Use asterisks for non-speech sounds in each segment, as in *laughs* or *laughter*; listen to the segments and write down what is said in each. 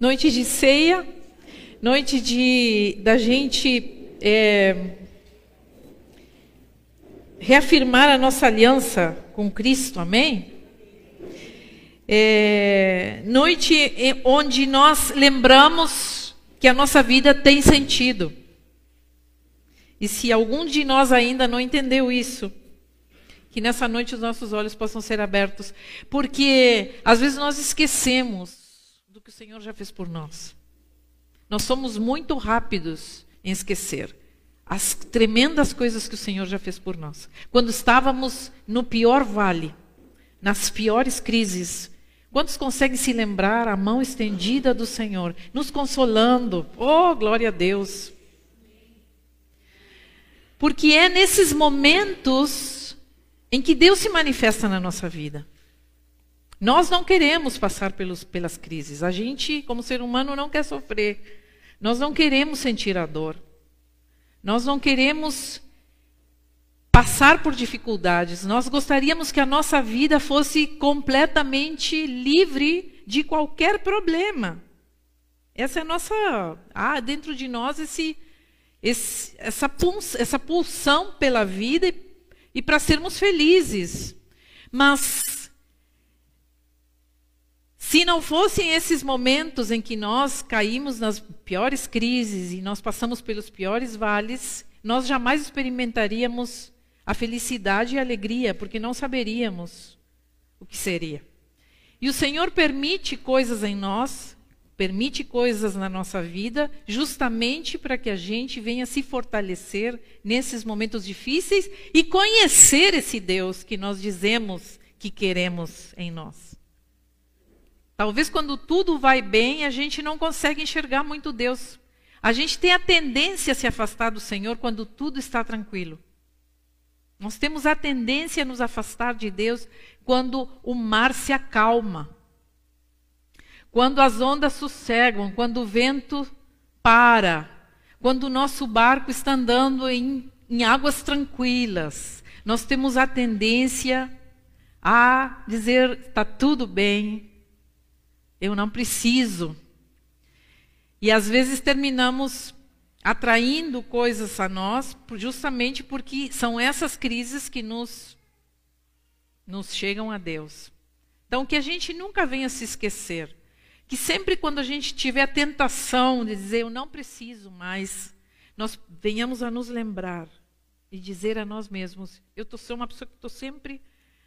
Noite de ceia, noite de da gente é, reafirmar a nossa aliança com Cristo, amém? É, noite onde nós lembramos que a nossa vida tem sentido. E se algum de nós ainda não entendeu isso, que nessa noite os nossos olhos possam ser abertos, porque às vezes nós esquecemos que o Senhor já fez por nós. Nós somos muito rápidos em esquecer as tremendas coisas que o Senhor já fez por nós. Quando estávamos no pior vale, nas piores crises, quantos conseguem se lembrar a mão estendida do Senhor, nos consolando? Oh, glória a Deus! Porque é nesses momentos em que Deus se manifesta na nossa vida. Nós não queremos passar pelos, pelas crises. A gente, como ser humano, não quer sofrer. Nós não queremos sentir a dor. Nós não queremos passar por dificuldades. Nós gostaríamos que a nossa vida fosse completamente livre de qualquer problema. Essa é a nossa. Ah, dentro de nós esse, esse, essa, essa pulsão pela vida e, e para sermos felizes. Mas se não fossem esses momentos em que nós caímos nas piores crises e nós passamos pelos piores vales, nós jamais experimentaríamos a felicidade e a alegria, porque não saberíamos o que seria. E o Senhor permite coisas em nós, permite coisas na nossa vida, justamente para que a gente venha se fortalecer nesses momentos difíceis e conhecer esse Deus que nós dizemos que queremos em nós. Talvez quando tudo vai bem, a gente não consegue enxergar muito Deus. A gente tem a tendência a se afastar do Senhor quando tudo está tranquilo. Nós temos a tendência a nos afastar de Deus quando o mar se acalma. Quando as ondas sossegam, quando o vento para, quando o nosso barco está andando em, em águas tranquilas. Nós temos a tendência a dizer: está tudo bem, eu não preciso. E às vezes terminamos atraindo coisas a nós justamente porque são essas crises que nos nos chegam a Deus. Então que a gente nunca venha se esquecer que sempre quando a gente tiver a tentação de dizer eu não preciso mais, nós venhamos a nos lembrar e dizer a nós mesmos, eu tô, sou uma pessoa que estou sempre,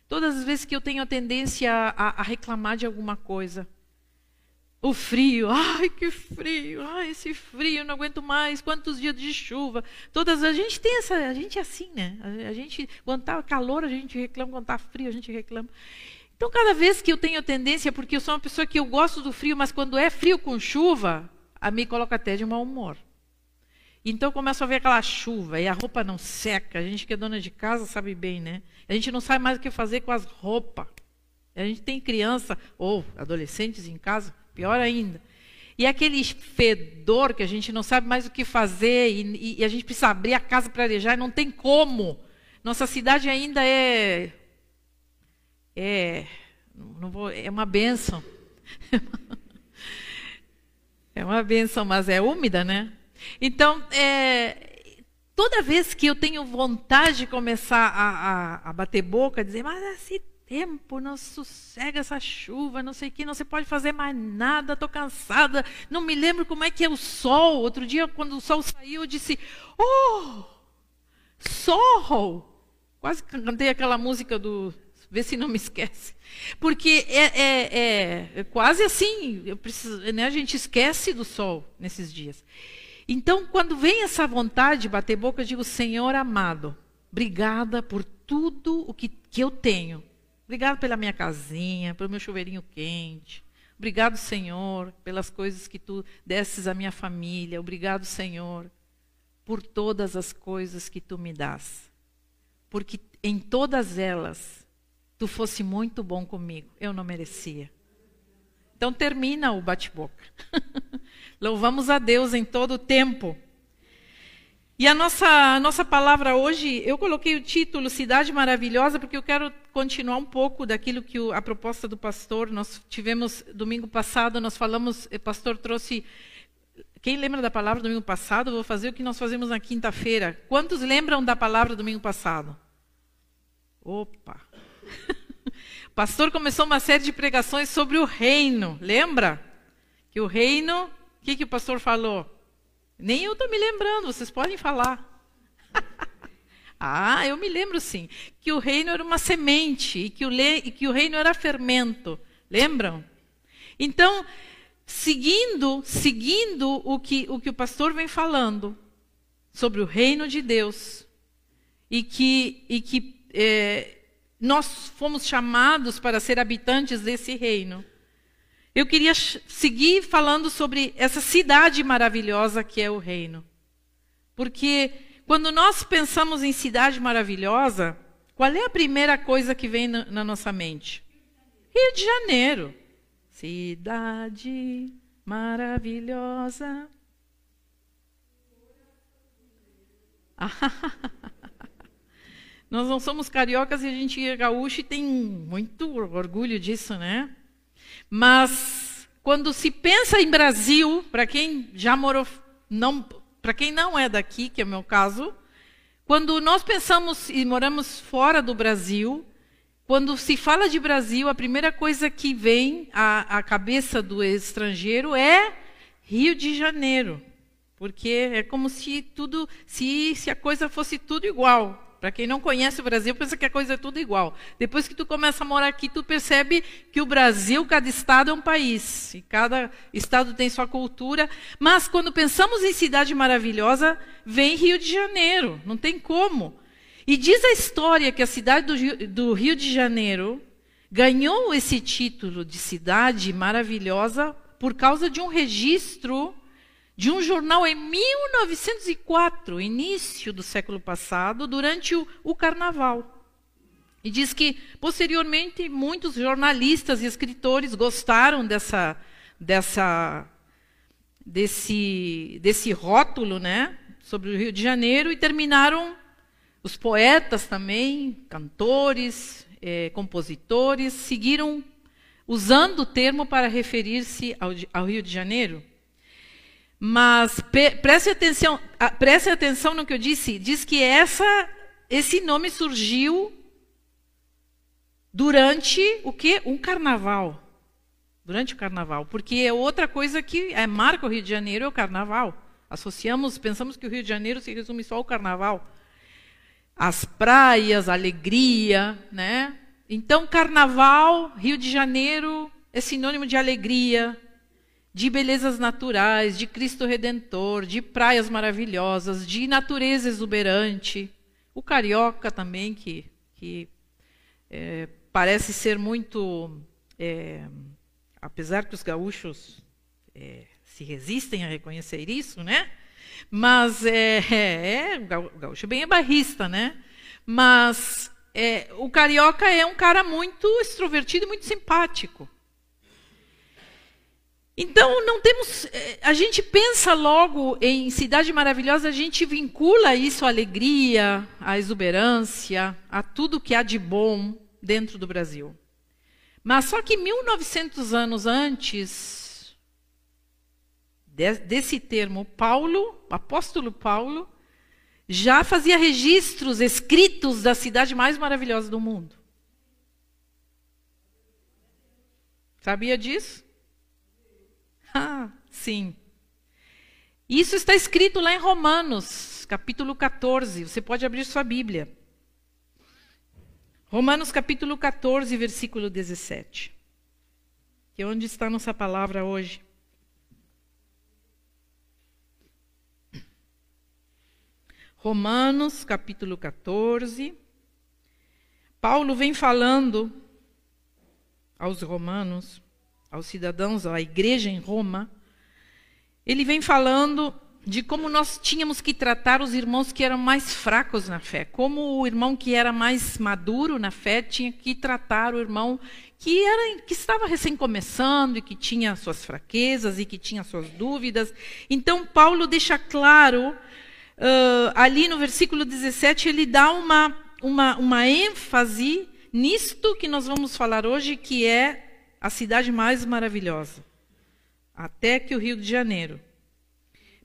todas as vezes que eu tenho a tendência a, a reclamar de alguma coisa, o frio, ai que frio, ai esse frio, não aguento mais, quantos dias de chuva. Todas a gente tem essa, a gente é assim, né? A, gente quando tá calor a gente reclama, quando tá frio a gente reclama. Então cada vez que eu tenho tendência, porque eu sou uma pessoa que eu gosto do frio, mas quando é frio com chuva, a me coloca até de mau humor. Então eu começo a ver aquela chuva e a roupa não seca. A gente que é dona de casa sabe bem, né? A gente não sabe mais o que fazer com as roupas. A gente tem criança ou adolescentes em casa pior ainda. E aquele fedor que a gente não sabe mais o que fazer e, e a gente precisa abrir a casa para arejar e não tem como. Nossa cidade ainda é é não vou, é uma benção. *laughs* é uma benção, mas é úmida, né? Então, é, toda vez que eu tenho vontade de começar a, a, a bater boca, dizer, mas esse tempo, não sossega essa chuva, não sei o que, não se pode fazer mais nada, estou cansada, não me lembro como é que é o sol. Outro dia, quando o sol saiu, eu disse, oh, sol! Quase cantei aquela música do Vê se não me esquece. Porque é, é, é, é quase assim, preciso, né, a gente esquece do sol nesses dias. Então, quando vem essa vontade de bater boca, eu digo, Senhor amado, obrigada por tudo o que, que eu tenho Obrigado pela minha casinha, pelo meu chuveirinho quente. Obrigado, Senhor, pelas coisas que tu desses à minha família. Obrigado, Senhor, por todas as coisas que tu me das. Porque em todas elas tu fosse muito bom comigo. Eu não merecia. Então termina o bate-boca. *laughs* Louvamos a Deus em todo o tempo. E a nossa, a nossa palavra hoje, eu coloquei o título Cidade Maravilhosa, porque eu quero continuar um pouco daquilo que o, a proposta do pastor. Nós tivemos domingo passado, nós falamos, o pastor trouxe. Quem lembra da palavra domingo passado? Vou fazer o que nós fazemos na quinta-feira. Quantos lembram da palavra domingo passado? Opa! O *laughs* pastor começou uma série de pregações sobre o reino, lembra? Que o reino, o que, que o pastor falou? Nem eu estou me lembrando, vocês podem falar. *laughs* ah, eu me lembro sim. Que o reino era uma semente e que o, le... e que o reino era fermento. Lembram? Então, seguindo, seguindo o que, o que o pastor vem falando sobre o reino de Deus e que, e que é, nós fomos chamados para ser habitantes desse reino. Eu queria seguir falando sobre essa cidade maravilhosa que é o reino. Porque quando nós pensamos em cidade maravilhosa, qual é a primeira coisa que vem na, nossa mente? Rio de Janeiro. Cidade maravilhosa. *laughs* Nós não somos cariocas e a gente é gaúcho e tem muito orgulho disso, né? Mas quando se pensa em Brasil, para quem já morou, não, para quem não é daqui, que é o meu caso, quando nós pensamos e moramos fora do Brasil, quando se fala de Brasil, a primeira coisa que vem à, à cabeça do estrangeiro é Rio de Janeiro, porque é como se tudo, se, se a coisa fosse tudo igual. Para quem não conhece o Brasil, pensa que a coisa é tudo igual. Depois que tu começa a morar aqui, tu percebe que o Brasil, cada estado é um país. E cada estado tem sua cultura. Mas quando pensamos em cidade maravilhosa, vem Rio de Janeiro. Não tem como. E diz a história que a cidade do Rio, do Rio de Janeiro ganhou esse título de cidade maravilhosa por causa de um registro de um jornal em 1904, início do século passado, durante o, o Carnaval. E diz que, posteriormente, muitos jornalistas e escritores gostaram dessa, dessa, desse, desse rótulo né, sobre o Rio de Janeiro e terminaram, os poetas também, cantores, eh, compositores, seguiram usando o termo para referir-se ao, ao Rio de Janeiro. Mas preste atenção, preste atenção no que eu disse. Diz que essa, esse nome surgiu durante o que? Um carnaval. Durante o carnaval. Porque é outra coisa que é, marca o Rio de Janeiro é o carnaval. Associamos, pensamos que o Rio de Janeiro se resume só ao carnaval. As praias, a alegria, né? Então, carnaval, Rio de Janeiro é sinônimo de alegria, de belezas naturais, de Cristo Redentor, de praias maravilhosas, de natureza exuberante. O carioca também, que, que é, parece ser muito. É, apesar que os gaúchos é, se resistem a reconhecer isso, né? Mas é, *laughs* é, o gaúcho bem é barrista, né? Mas é, o carioca é um cara muito extrovertido e muito simpático. Então, não temos. Eh, a gente pensa logo em cidade maravilhosa, a gente vincula isso à alegria, à exuberância, a tudo que há de bom dentro do Brasil. Mas só que 1900 anos antes desse termo, Paulo, apóstolo Paulo, já fazia registros escritos da cidade mais maravilhosa do mundo. Sabia disso? *laughs* Ah, sim. Isso está escrito lá em Romanos, capítulo 14. Você pode abrir sua Bíblia. Romanos, capítulo 14, versículo 17. Que é onde está nossa palavra hoje. Romanos, capítulo 14. Paulo vem falando aos romanos aos cidadãos, à igreja em Roma, ele vem falando de como nós tínhamos que tratar os irmãos que eram mais fracos na fé. Como o irmão que era mais maduro na fé tinha que tratar o irmão que, era, que estava recém começando e que tinha suas fraquezas e que tinha suas dúvidas. Então, Paulo deixa claro uh, ali no versículo 17, ele dá uma, uma, uma ênfase nisto que nós vamos falar hoje, que é a cidade mais maravilhosa, até que o Rio de Janeiro.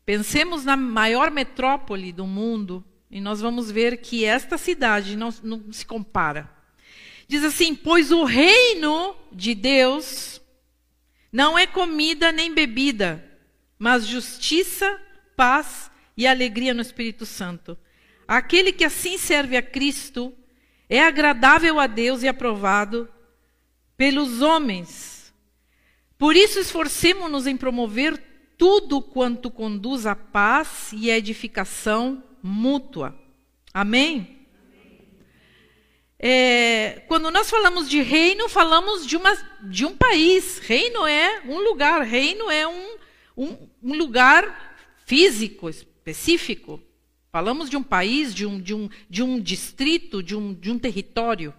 Pensemos na maior metrópole do mundo e nós vamos ver que esta cidade não, não se compara. Diz assim: Pois o reino de Deus não é comida nem bebida, mas justiça, paz e alegria no Espírito Santo. Aquele que assim serve a Cristo é agradável a Deus e aprovado pelos homens. Por isso esforcemo-nos em promover tudo quanto conduz à paz e à edificação mútua. Amém? É, quando nós falamos de reino, falamos de, uma, de um país. Reino é um lugar, reino é um, um, um lugar físico específico. Falamos de um país, de um, de um, de um distrito, de um, de um território.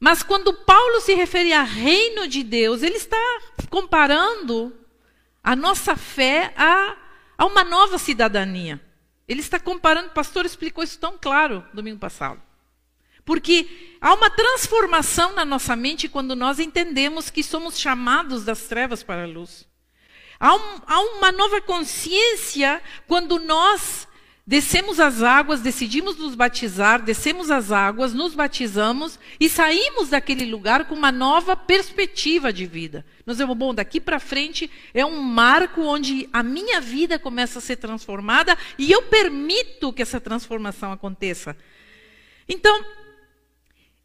Mas quando Paulo se refere a reino de Deus, ele está comparando a nossa fé a, a uma nova cidadania. Ele está comparando, o pastor explicou isso tão claro domingo passado. Porque há uma transformação na nossa mente quando nós entendemos que somos chamados das trevas para a luz. Há, um, há uma nova consciência quando nós Descemos as águas, decidimos nos batizar, descemos as águas, nos batizamos e saímos daquele lugar com uma nova perspectiva de vida. Nós dizemos, bom, daqui para frente é um marco onde a minha vida começa a ser transformada e eu permito que essa transformação aconteça. Então,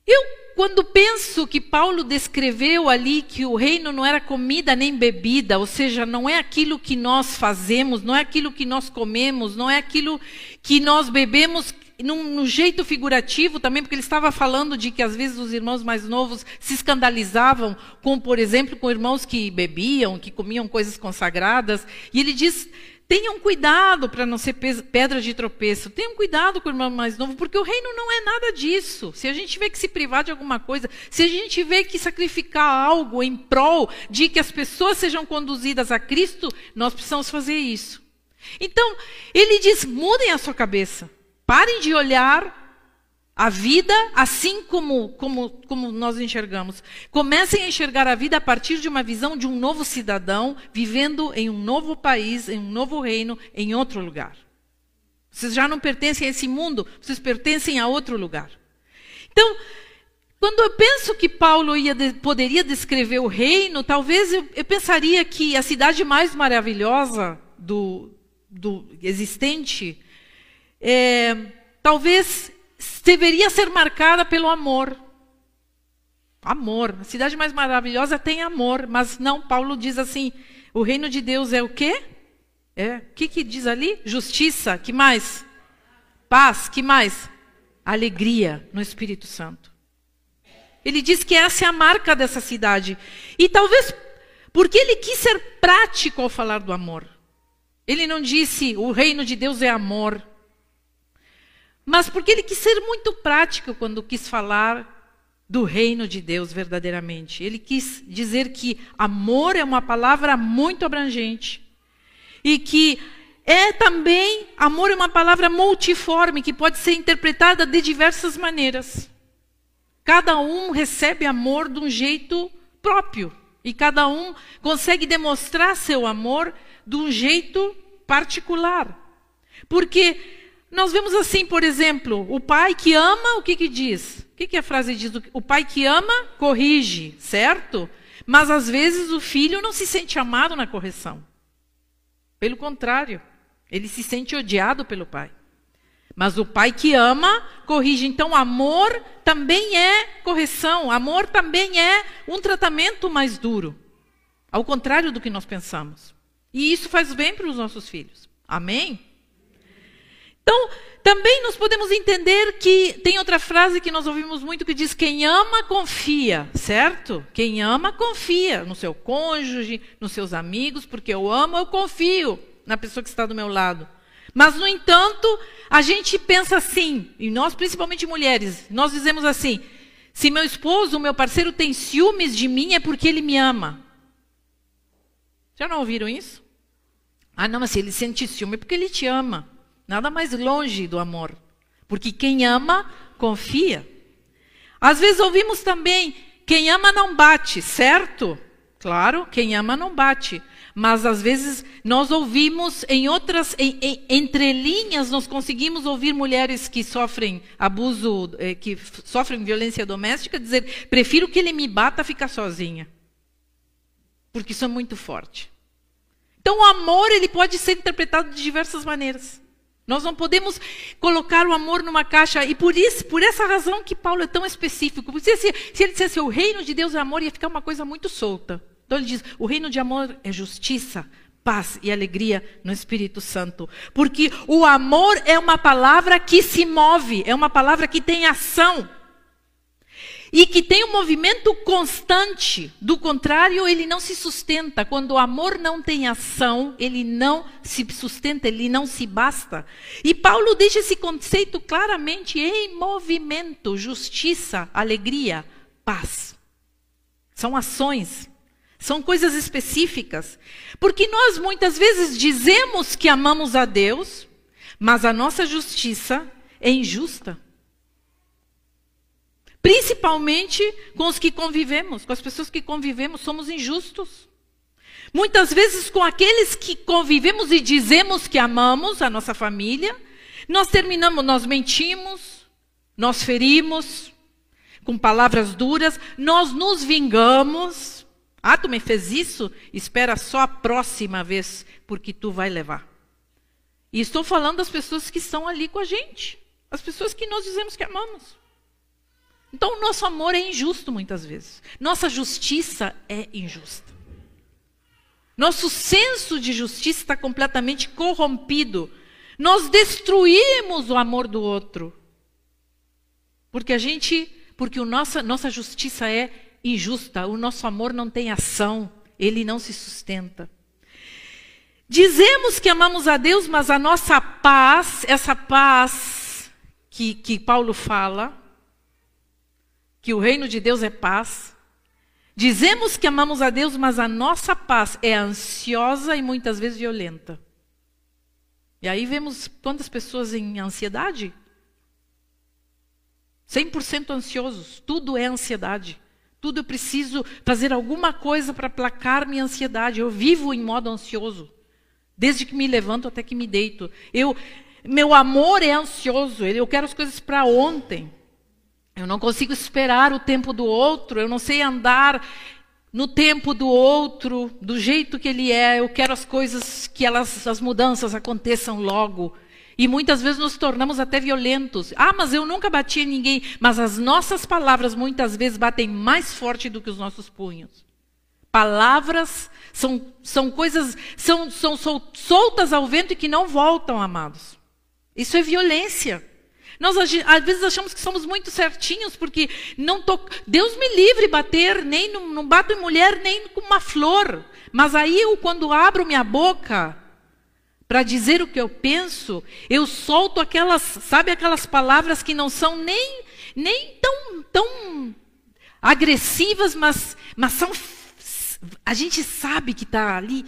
eu, quando penso que Paulo descreveu ali que o reino não era comida nem bebida, ou seja, não é aquilo que nós fazemos, não é aquilo que nós comemos, não é aquilo que nós bebemos num, num, jeito figurativo também, porque ele estava falando de que às vezes os irmãos mais novos se escandalizavam com, por exemplo, com irmãos que bebiam, que comiam coisas consagradas, e ele diz Tenham cuidado para não ser pedra de tropeço. Tenham cuidado com o irmão mais novo, porque o reino não é nada disso. Se a gente tiver que se privar de alguma coisa, se a gente tiver que sacrificar algo em prol de que as pessoas sejam conduzidas a Cristo, nós precisamos fazer isso. Então, ele diz: mudem a sua cabeça. Parem de olhar a vida assim como, como, como nós enxergamos. Comecem a enxergar a vida a partir de uma visão de um novo cidadão vivendo em um novo país, em um novo reino, em outro lugar. Vocês já não pertencem a esse mundo, vocês pertencem a outro lugar. Então, quando eu penso que Paulo ia, poderia descrever o reino, talvez eu, eu pensaria que a cidade mais maravilhosa do, do existente, é, talvez deveria ser marcada pelo amor. Amor. A cidade mais maravilhosa tem amor, mas não, Paulo diz assim: o reino de Deus é o quê? É, o que, que diz ali? Justiça, que mais? Paz, que mais? Alegria no Espírito Santo. Ele diz que essa é a marca dessa cidade. E talvez porque ele quis ser prático ao falar do amor. Ele não disse o reino de Deus é amor mas porque ele quis ser muito prático quando quis falar do reino de Deus verdadeiramente. Ele quis dizer que amor é uma palavra muito abrangente e que é também amor é uma palavra multiforme que pode ser interpretada de diversas maneiras. Cada um recebe amor de um jeito próprio e cada um consegue demonstrar seu amor de um jeito particular. Porque nós vemos assim, por exemplo, o pai que ama, o que, que diz? O que, que a frase diz? O pai que ama, corrige, certo? Mas às vezes o filho não se sente amado na correção. Pelo contrário, ele se sente odiado pelo pai. Mas o pai que ama, corrige. Então, amor também é correção. Amor também é um tratamento mais duro. Ao contrário do que nós pensamos. E isso faz bem para os nossos filhos. Amém? Então, também nós podemos entender que tem outra frase que nós ouvimos muito que diz: quem ama, confia, certo? Quem ama, confia no seu cônjuge, nos seus amigos, porque eu amo, eu confio na pessoa que está do meu lado. Mas, no entanto, a gente pensa assim, e nós, principalmente mulheres, nós dizemos assim: se meu esposo, meu parceiro tem ciúmes de mim, é porque ele me ama. Já não ouviram isso? Ah, não, mas se ele sente ciúme, é porque ele te ama. Nada mais longe do amor. Porque quem ama, confia. Às vezes ouvimos também: quem ama não bate, certo? Claro, quem ama não bate. Mas às vezes nós ouvimos em outras em, em, nós conseguimos ouvir mulheres que sofrem abuso, eh, que sofrem violência doméstica dizer: prefiro que ele me bata ficar sozinha, porque isso é muito forte. Então o amor ele pode ser interpretado de diversas maneiras. Nós não podemos colocar o amor numa caixa, e por isso, por essa razão que Paulo é tão específico. Porque se, se ele dissesse o reino de Deus é amor, ia ficar uma coisa muito solta. Então ele diz: o reino de amor é justiça, paz e alegria no Espírito Santo. Porque o amor é uma palavra que se move, é uma palavra que tem ação e que tem um movimento constante. Do contrário, ele não se sustenta. Quando o amor não tem ação, ele não se sustenta, ele não se basta. E Paulo deixa esse conceito claramente em movimento: justiça, alegria, paz. São ações. São coisas específicas. Porque nós muitas vezes dizemos que amamos a Deus, mas a nossa justiça é injusta. Principalmente com os que convivemos, com as pessoas que convivemos, somos injustos. Muitas vezes com aqueles que convivemos e dizemos que amamos a nossa família, nós terminamos, nós mentimos, nós ferimos com palavras duras, nós nos vingamos. Ah, tu me fez isso? Espera só a próxima vez, porque tu vai levar. E estou falando das pessoas que estão ali com a gente, as pessoas que nós dizemos que amamos. Então, o nosso amor é injusto muitas vezes. Nossa justiça é injusta. Nosso senso de justiça está completamente corrompido. Nós destruímos o amor do outro. Porque a gente, porque o nossa, nossa justiça é injusta, o nosso amor não tem ação, ele não se sustenta. Dizemos que amamos a Deus, mas a nossa paz, essa paz que, que Paulo fala, que o reino de Deus é paz. Dizemos que amamos a Deus, mas a nossa paz é ansiosa e muitas vezes violenta. E aí vemos quantas pessoas em ansiedade? 100% ansiosos, tudo é ansiedade. Tudo eu preciso fazer alguma coisa para placar minha ansiedade. Eu vivo em modo ansioso, desde que me levanto até que me deito. Eu, meu amor é ansioso, eu quero as coisas para ontem. Eu não consigo esperar o tempo do outro, eu não sei andar no tempo do outro, do jeito que ele é. Eu quero as coisas que elas, as mudanças aconteçam logo. E muitas vezes nos tornamos até violentos. Ah, mas eu nunca bati em ninguém. Mas as nossas palavras muitas vezes batem mais forte do que os nossos punhos. Palavras são, são coisas, são, são soltas ao vento e que não voltam, amados. Isso é violência. Nós às vezes achamos que somos muito certinhos, porque não to... Deus me livre bater, nem não, não bato em mulher, nem com uma flor. Mas aí eu, quando abro minha boca para dizer o que eu penso, eu solto aquelas, sabe aquelas palavras que não são nem, nem tão, tão agressivas, mas, mas são. A gente sabe que está ali,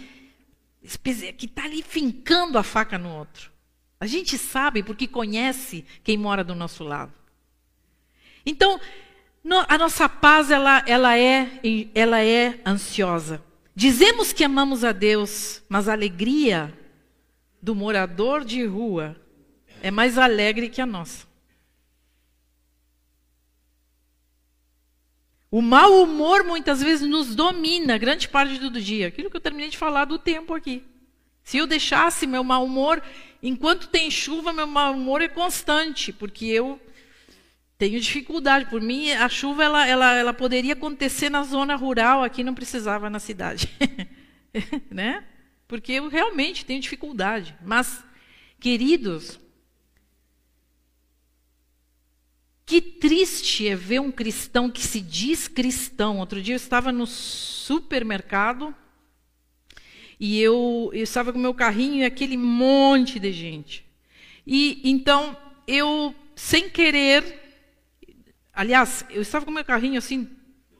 que está ali fincando a faca no outro. A gente sabe porque conhece quem mora do nosso lado. Então, a nossa paz ela, ela, é, ela é ansiosa. Dizemos que amamos a Deus, mas a alegria do morador de rua é mais alegre que a nossa. O mau humor muitas vezes nos domina grande parte do dia. Aquilo que eu terminei de falar do tempo aqui. Se eu deixasse meu mau humor, enquanto tem chuva, meu mau humor é constante, porque eu tenho dificuldade. Por mim, a chuva ela, ela, ela poderia acontecer na zona rural, aqui não precisava na cidade. *laughs* né? Porque eu realmente tenho dificuldade. Mas, queridos, que triste é ver um cristão que se diz cristão. Outro dia eu estava no supermercado e eu, eu estava com meu carrinho e aquele monte de gente. E então eu, sem querer, aliás, eu estava com meu carrinho assim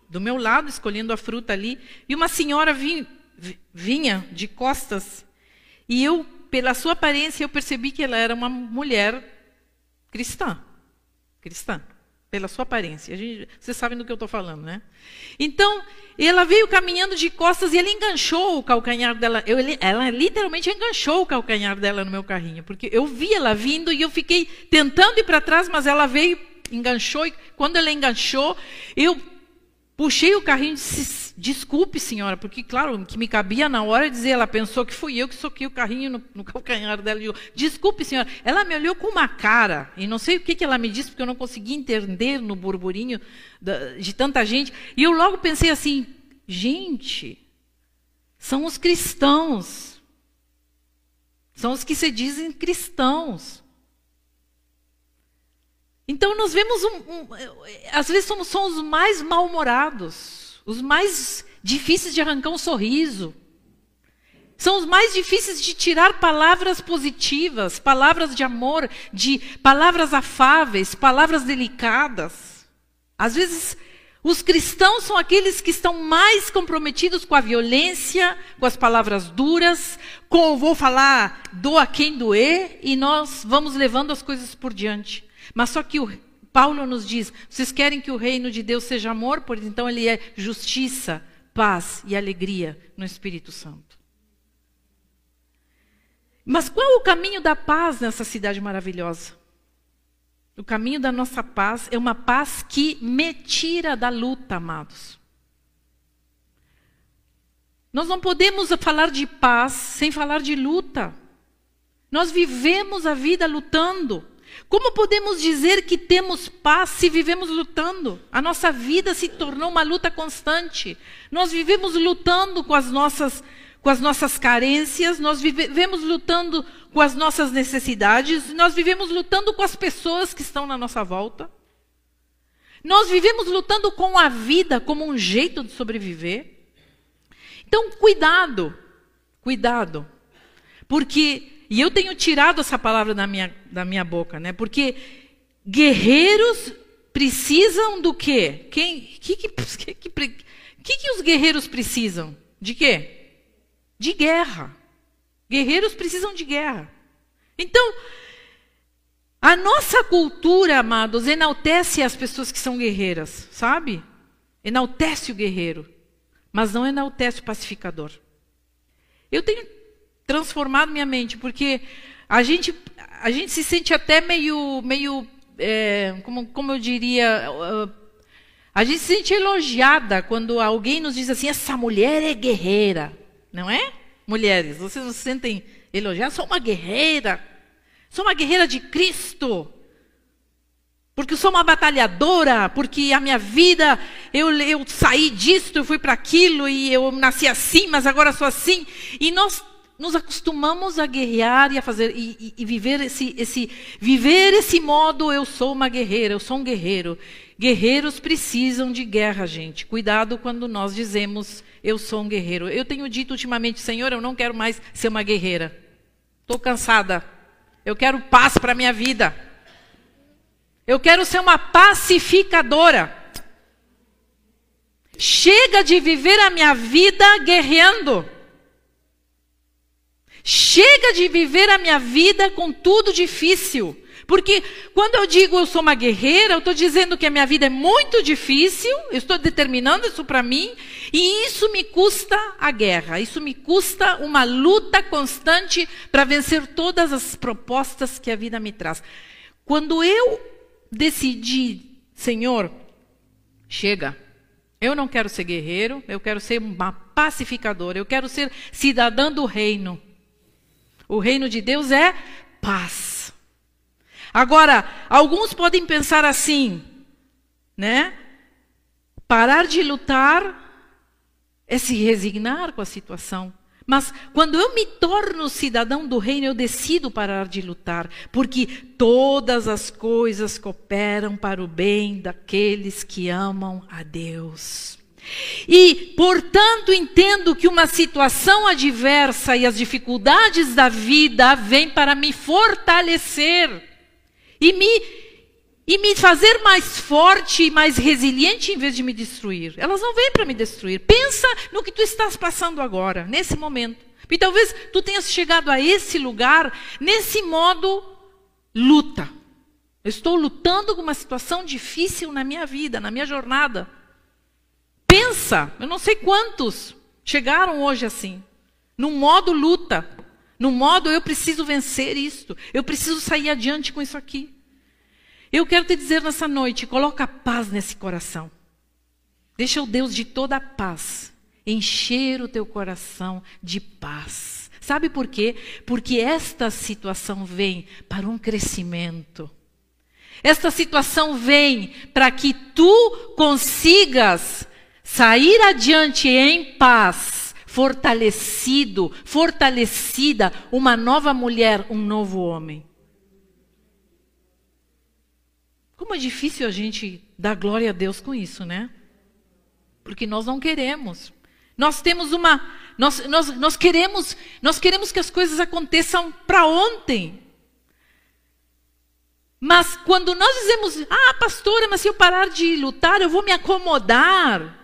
do meu lado, escolhendo a fruta ali, e uma senhora vinha, vinha de costas e eu pela sua aparência, eu percebi que ela era uma mulher cristã. Cristã. Pela sua aparência. Gente, vocês sabem do que eu estou falando, né? Então, ela veio caminhando de costas e ela enganchou o calcanhar dela. Eu, ela literalmente enganchou o calcanhar dela no meu carrinho. Porque eu vi ela vindo e eu fiquei tentando ir para trás, mas ela veio, enganchou. E quando ela enganchou, eu Puxei o carrinho e disse: Desculpe, senhora, porque, claro, que me cabia na hora dizer, ela pensou que fui eu que soquei o carrinho no, no *laughs* calcanhar dela. Eu, Desculpe, senhora. Ela me olhou com uma cara, e não sei o que, que ela me disse, porque eu não consegui entender no burburinho da, de tanta gente. E eu logo pensei assim: gente, são os cristãos. São os que se dizem cristãos. Então nós vemos, um, um, às vezes somos, somos os mais mal-humorados, os mais difíceis de arrancar um sorriso. São os mais difíceis de tirar palavras positivas, palavras de amor, de palavras afáveis, palavras delicadas. Às vezes, os cristãos são aqueles que estão mais comprometidos com a violência, com as palavras duras, com vou falar, doa quem doer, e nós vamos levando as coisas por diante. Mas só que o Paulo nos diz: vocês querem que o reino de Deus seja amor? Pois então ele é justiça, paz e alegria no Espírito Santo. Mas qual o caminho da paz nessa cidade maravilhosa? O caminho da nossa paz é uma paz que me tira da luta, amados. Nós não podemos falar de paz sem falar de luta. Nós vivemos a vida lutando. Como podemos dizer que temos paz se vivemos lutando? A nossa vida se tornou uma luta constante. Nós vivemos lutando com as nossas, com as nossas carências, nós vivemos lutando com as nossas necessidades, nós vivemos lutando com as pessoas que estão na nossa volta. Nós vivemos lutando com a vida como um jeito de sobreviver. Então, cuidado, cuidado, porque e eu tenho tirado essa palavra da minha, da minha boca, né? Porque guerreiros precisam do quê? Quem, que, que, que, que, os guerreiros precisam? De quê? De guerra. Guerreiros precisam de guerra. Então, a nossa cultura, amados, enaltece as pessoas que são guerreiras, sabe? Enaltece o guerreiro, mas não enaltece o pacificador. Eu tenho transformado minha mente, porque a gente, a gente se sente até meio, meio é, como, como eu diria, a gente se sente elogiada quando alguém nos diz assim: essa mulher é guerreira, não é? Mulheres, vocês não se sentem elogiadas? Sou uma guerreira, sou uma guerreira de Cristo. Porque eu sou uma batalhadora, porque a minha vida, eu, eu saí disso, eu fui para aquilo, e eu nasci assim, mas agora sou assim. E nós nos acostumamos a guerrear e a fazer e, e, e, viver esse, esse viver esse modo eu sou uma guerreira eu sou um guerreiro. Guerreiros precisam de guerra gente. Cuidado quando nós dizemos eu sou um guerreiro. Eu tenho dito ultimamente Senhor eu não quero mais ser uma guerreira. Estou cansada. Eu quero paz para minha vida. Eu quero ser uma pacificadora. Chega de viver a minha vida guerreando Chega de viver a minha vida com tudo difícil. Porque quando eu digo eu sou uma guerreira, eu estou dizendo que a minha vida é muito difícil, eu estou determinando isso para mim, e isso me custa a guerra, isso me custa uma luta constante para vencer todas as propostas que a vida me traz. Quando eu decidi, Senhor, chega, eu não quero ser guerreiro, eu quero ser uma pacificadora, eu quero ser cidadã do reino. O reino de Deus é paz. Agora, alguns podem pensar assim, né? Parar de lutar é se resignar com a situação. Mas quando eu me torno cidadão do reino, eu decido parar de lutar, porque todas as coisas cooperam para o bem daqueles que amam a Deus. E, portanto, entendo que uma situação adversa e as dificuldades da vida vêm para me fortalecer e me, e me fazer mais forte e mais resiliente em vez de me destruir. Elas não vêm para me destruir. Pensa no que tu estás passando agora, nesse momento. E talvez tu tenhas chegado a esse lugar nesse modo luta. Eu estou lutando com uma situação difícil na minha vida, na minha jornada. Pensa, eu não sei quantos chegaram hoje assim, no modo luta, no modo eu preciso vencer isto, eu preciso sair adiante com isso aqui. Eu quero te dizer nessa noite, coloca paz nesse coração. Deixa o Deus de toda a paz encher o teu coração de paz. Sabe por quê? Porque esta situação vem para um crescimento. Esta situação vem para que tu consigas sair adiante em paz, fortalecido, fortalecida, uma nova mulher, um novo homem. Como é difícil a gente dar glória a Deus com isso, né? Porque nós não queremos. Nós temos uma. Nós, nós, nós, queremos, nós queremos que as coisas aconteçam para ontem. Mas quando nós dizemos, ah, pastora, mas se eu parar de lutar, eu vou me acomodar.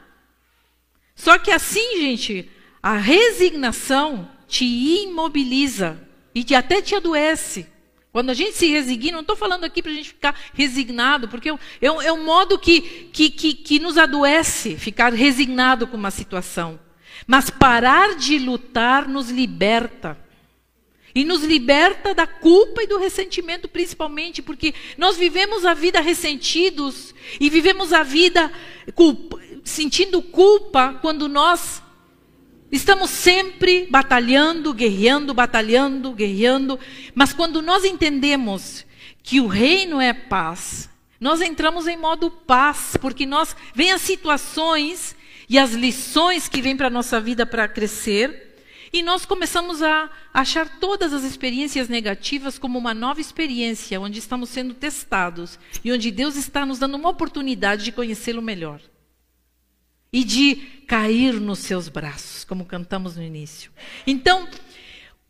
Só que assim, gente, a resignação te imobiliza e te, até te adoece. Quando a gente se resigna, não estou falando aqui para a gente ficar resignado, porque é, é, um modo que, que, que, que nos adoece, ficar resignado com uma situação. Mas parar de lutar nos liberta. E nos liberta da culpa e do ressentimento, principalmente, porque nós vivemos a vida ressentidos e vivemos a vida culpa, sentindo culpa quando nós estamos sempre batalhando, guerreando, batalhando, guerreando. Mas quando nós entendemos que o reino é paz, nós entramos em modo paz, porque nós vem as situações e as lições que vêm para a nossa vida para crescer. E nós começamos a achar todas as experiências negativas como uma nova experiência, onde estamos sendo testados e onde Deus está nos dando uma oportunidade de conhecê-lo melhor. E de cair nos seus braços, como cantamos no início. Então,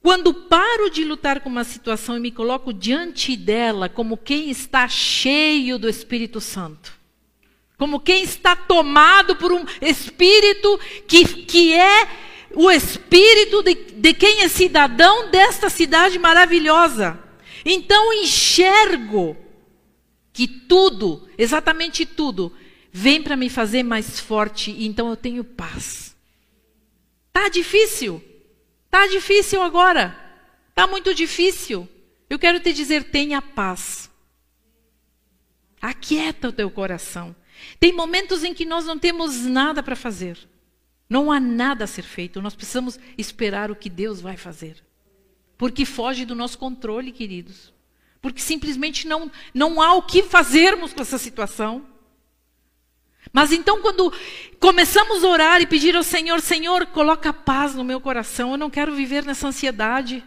quando paro de lutar com uma situação e me coloco diante dela como quem está cheio do Espírito Santo, como quem está tomado por um espírito que, que é o espírito de, de quem é cidadão desta cidade maravilhosa. Então enxergo que tudo, exatamente tudo, vem para me fazer mais forte e então eu tenho paz. Tá difícil? Tá difícil agora? Tá muito difícil. Eu quero te dizer, tenha paz. Aquieta o teu coração. Tem momentos em que nós não temos nada para fazer. Não há nada a ser feito. Nós precisamos esperar o que Deus vai fazer. Porque foge do nosso controle, queridos. Porque simplesmente não, não há o que fazermos com essa situação. Mas então, quando começamos a orar e pedir ao Senhor, Senhor, coloca paz no meu coração, eu não quero viver nessa ansiedade.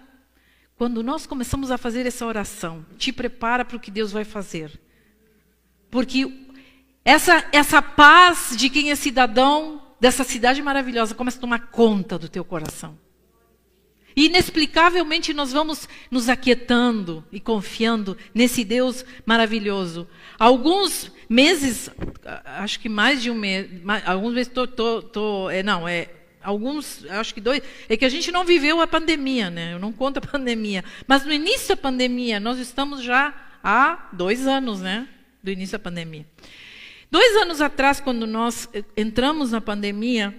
Quando nós começamos a fazer essa oração, te prepara para o que Deus vai fazer. Porque essa, essa paz de quem é cidadão dessa cidade maravilhosa começa a tomar conta do teu coração. Inexplicavelmente nós vamos nos aquietando e confiando nesse Deus maravilhoso. Alguns meses, acho que mais de um mês, alguns meses, tô, é, não, é, alguns, acho que dois, é que a gente não viveu a pandemia, né? Eu não conto a *laughs* pandemia. Mas no início da pandemia, nós estamos já há dois anos, né? Do início da pandemia. Dois anos atrás, quando nós entramos na pandemia,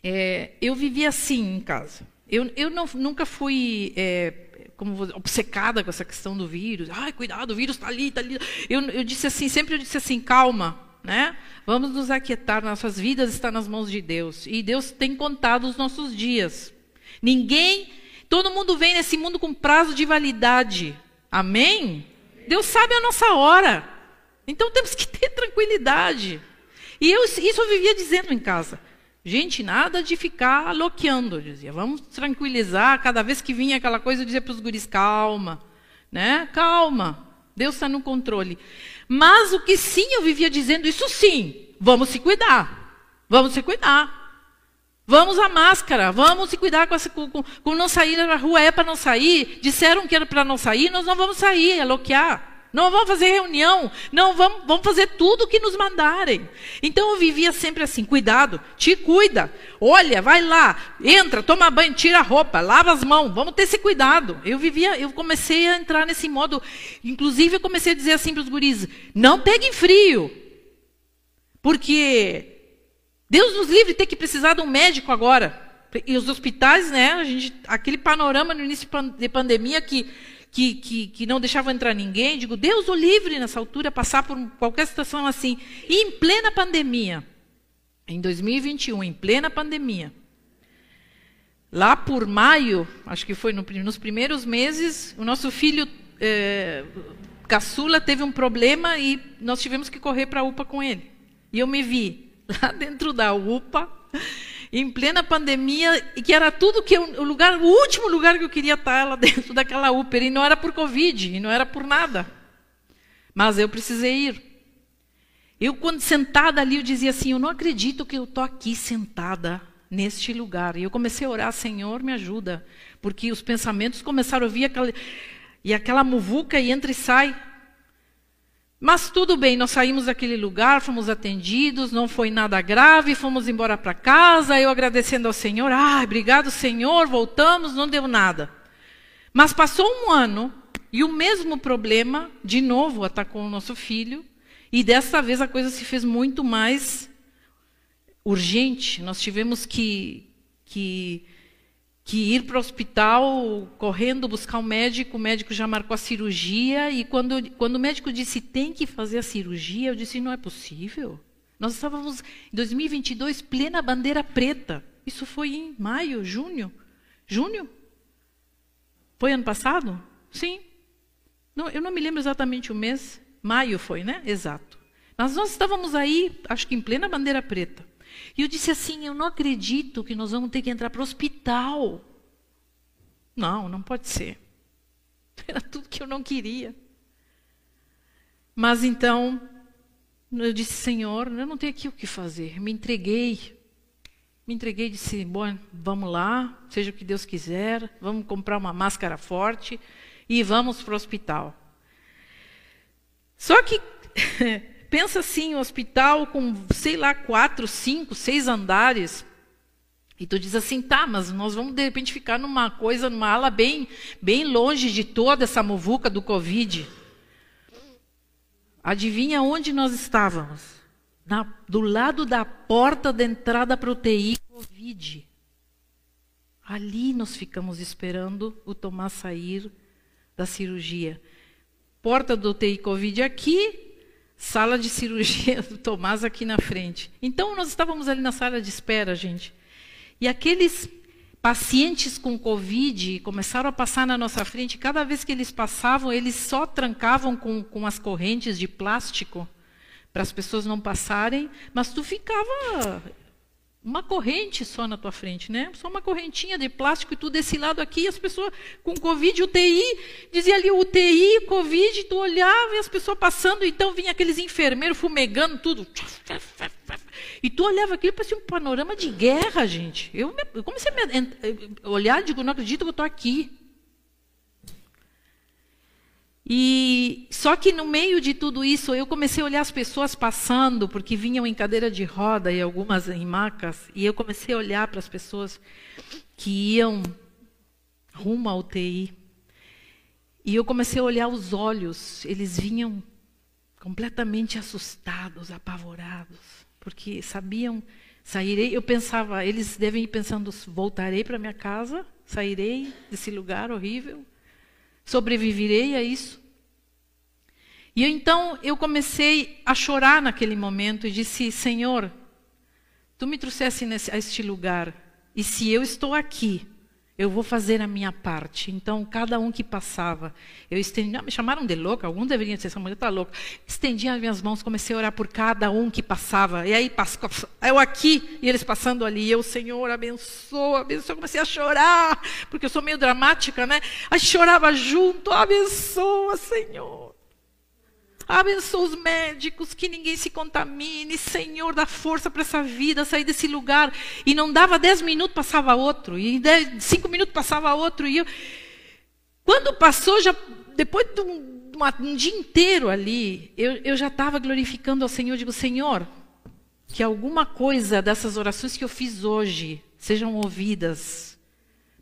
é, eu vivia assim em casa. Eu, eu não, nunca fui é, como obcecada com essa questão do vírus. Ai, cuidado, o vírus está ali, está ali. Eu, eu disse assim, sempre eu disse assim, calma, né? Vamos nos aquietar, nossas vidas estão nas mãos de Deus. E Deus tem contado os nossos dias. Ninguém, todo mundo vem nesse mundo com prazo de validade. Amém? Deus sabe a nossa hora. Então temos que ter tranquilidade. E eu, isso eu vivia dizendo em casa. Gente, nada de ficar loqueando, dizia. Vamos tranquilizar. Cada vez que vinha aquela coisa, eu dizia para os guris, calma, né? Calma. Deus está no controle. Mas o que sim eu vivia dizendo, isso sim, vamos se cuidar. Vamos se cuidar. Vamos à máscara, vamos se cuidar com, essa, com, com não sair na rua, é para não sair. Disseram que era para não sair, nós não vamos sair, é loquear. Não vamos fazer reunião. Não vamos, vamos fazer tudo o que nos mandarem. Então eu vivia sempre assim: cuidado, te cuida. Olha, vai lá, entra, toma banho, tira a roupa, lava as mãos. Vamos ter esse cuidado. Eu vivia, eu comecei a entrar nesse modo. Inclusive, eu comecei a dizer assim para os guris: não peguem frio. Porque Deus nos livre de ter que precisar de um médico agora. E os hospitais, né? A gente, aquele panorama no início de pandemia que que, que, que não deixavam entrar ninguém. Digo, Deus o livre nessa altura, passar por qualquer situação assim. E em plena pandemia, em 2021, em plena pandemia, lá por maio, acho que foi no, nos primeiros meses, o nosso filho é, caçula teve um problema e nós tivemos que correr para a UPA com ele. E eu me vi *laughs* lá dentro da UPA em plena pandemia, e que era tudo que eu, o lugar, o último lugar que eu queria estar lá dentro daquela UPER, e não era por Covid, e não era por nada. Mas eu precisei ir. Eu, quando sentada ali, eu dizia assim: Eu não acredito que eu estou aqui sentada neste lugar. E eu comecei a orar: Senhor, me ajuda. Porque os pensamentos começaram a vir aquela, e aquela muvuca e entra e sai. Mas tudo bem, nós saímos daquele lugar, fomos atendidos, não foi nada grave, fomos embora para casa, eu agradecendo ao Senhor, ah, obrigado Senhor, voltamos, não deu nada. Mas passou um ano e o mesmo problema, de novo, atacou o nosso filho, e dessa vez a coisa se fez muito mais urgente. Nós tivemos que, que que ir para o hospital correndo buscar um médico, o médico já marcou a cirurgia, e quando, quando o médico disse tem que fazer a cirurgia, eu disse não é possível. Nós estávamos em 2022 plena bandeira preta. Isso foi em maio, junho. Junho? Foi ano passado? Sim. Não, eu não me lembro exatamente o mês. Maio foi, né? Exato. Mas nós estávamos aí, acho que em plena bandeira preta. E eu disse assim: eu não acredito que nós vamos ter que entrar para o hospital. Não, não pode ser. *laughs* Era tudo que eu não queria. Mas então, eu disse: Senhor, eu não tenho aqui o que fazer. Me entreguei. Me entreguei e disse: Bom, vamos lá, seja o que Deus quiser, vamos comprar uma máscara forte e vamos para o hospital. Só que *laughs* pensa assim, um hospital com, sei lá, quatro, cinco, seis andares. E tu diz assim, tá, mas nós vamos de repente ficar numa coisa, numa ala bem, bem longe de toda essa muvuca do Covid. Adivinha onde nós estávamos? Na, do lado da porta da entrada para o TI Covid. Ali nós ficamos esperando o Tomás sair da cirurgia. Porta do TI Covid aqui, sala de cirurgia *laughs* do Tomás aqui na frente. Então nós estávamos ali na sala de espera, gente. E aqueles pacientes com Covid começaram a passar na nossa frente. Cada vez que eles passavam, eles só trancavam com, com as correntes de plástico para as pessoas não passarem, mas tu ficava uma corrente só na tua frente, né? Só uma correntinha de plástico e tudo desse lado aqui, as pessoas com Covid, UTI, dizia ali UTI, Covid, tu olhava e as pessoas passando, então vinha aqueles enfermeiros fumegando tudo. E tu olhava aquilo, parecia um panorama de guerra, gente. Eu, eu comecei a olhar e digo, não acredito que eu estou aqui. E só que no meio de tudo isso, eu comecei a olhar as pessoas passando, porque vinham em cadeira de roda e algumas em macas, e eu comecei a olhar para as pessoas que iam rumo à UTI. E eu comecei a olhar os olhos, eles vinham completamente assustados, apavorados, porque sabiam, sairei, eu pensava, eles devem ir pensando, voltarei para minha casa, sairei desse lugar horrível, sobreviverei a isso. E então eu comecei a chorar naquele momento e disse: Senhor, tu me trouxeste a este lugar, e se eu estou aqui, eu vou fazer a minha parte. Então, cada um que passava, eu estendi, me chamaram de louca, alguns deveriam dizer, essa mulher está louca. Estendi as minhas mãos, comecei a orar por cada um que passava. E aí, eu aqui, e eles passando ali, eu, Senhor, abençoa, abençoa. Comecei a chorar, porque eu sou meio dramática, né? Aí chorava junto, abençoa, Senhor. Abençoa os médicos, que ninguém se contamine. Senhor, dá força para essa vida, sair desse lugar. E não dava dez minutos, passava outro. E dez, cinco minutos, passava outro. E eu... Quando passou, já depois de um um dia inteiro ali, eu, eu já estava glorificando ao Senhor. Eu digo, Senhor, que alguma coisa dessas orações que eu fiz hoje sejam ouvidas